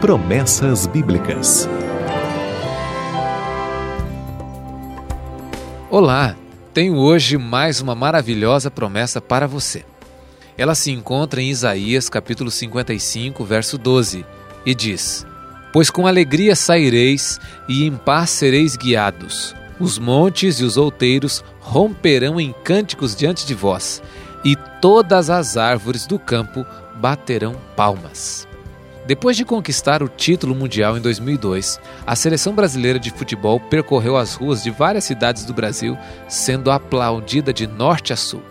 Promessas Bíblicas. Olá, tenho hoje mais uma maravilhosa promessa para você. Ela se encontra em Isaías capítulo 55, verso 12, e diz: Pois com alegria saireis e em paz sereis guiados. Os montes e os outeiros romperão em cânticos diante de vós, e todas as árvores do campo baterão palmas. Depois de conquistar o título mundial em 2002, a seleção brasileira de futebol percorreu as ruas de várias cidades do Brasil, sendo aplaudida de norte a sul.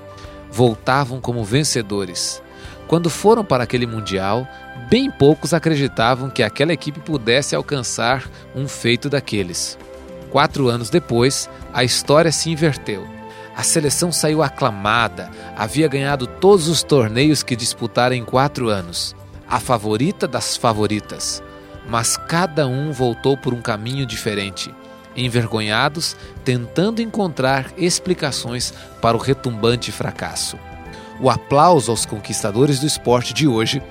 Voltavam como vencedores. Quando foram para aquele mundial, bem poucos acreditavam que aquela equipe pudesse alcançar um feito daqueles. Quatro anos depois, a história se inverteu. A seleção saiu aclamada, havia ganhado todos os torneios que disputara em quatro anos, a favorita das favoritas. Mas cada um voltou por um caminho diferente, envergonhados, tentando encontrar explicações para o retumbante fracasso. O aplauso aos conquistadores do esporte de hoje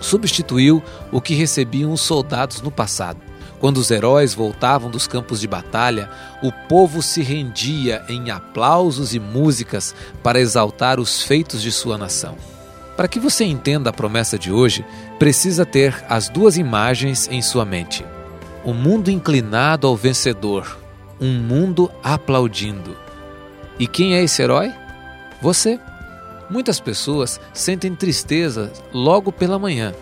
substituiu o que recebiam os soldados no passado. Quando os heróis voltavam dos campos de batalha, o povo se rendia em aplausos e músicas para exaltar os feitos de sua nação. Para que você entenda a promessa de hoje, precisa ter as duas imagens em sua mente: o mundo inclinado ao vencedor, um mundo aplaudindo. E quem é esse herói? Você. Muitas pessoas sentem tristeza logo pela manhã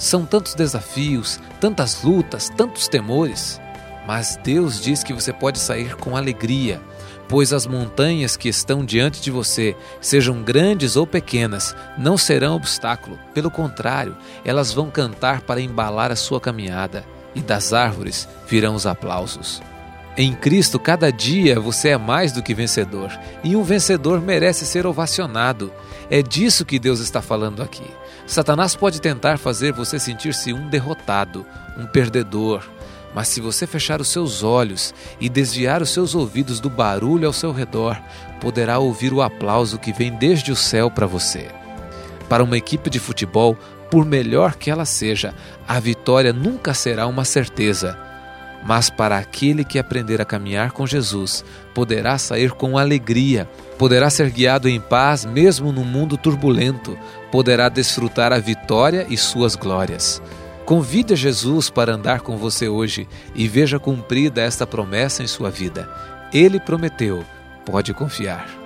são tantos desafios, tantas lutas, tantos temores. Mas Deus diz que você pode sair com alegria, pois as montanhas que estão diante de você, sejam grandes ou pequenas, não serão obstáculo. Pelo contrário, elas vão cantar para embalar a sua caminhada, e das árvores virão os aplausos. Em Cristo, cada dia você é mais do que vencedor, e um vencedor merece ser ovacionado. É disso que Deus está falando aqui. Satanás pode tentar fazer você sentir-se um derrotado, um perdedor, mas se você fechar os seus olhos e desviar os seus ouvidos do barulho ao seu redor, poderá ouvir o aplauso que vem desde o céu para você. Para uma equipe de futebol, por melhor que ela seja, a vitória nunca será uma certeza mas para aquele que aprender a caminhar com Jesus, poderá sair com alegria, poderá ser guiado em paz mesmo no mundo turbulento, poderá desfrutar a vitória e suas glórias. Convide Jesus para andar com você hoje e veja cumprida esta promessa em sua vida. Ele prometeu, pode confiar.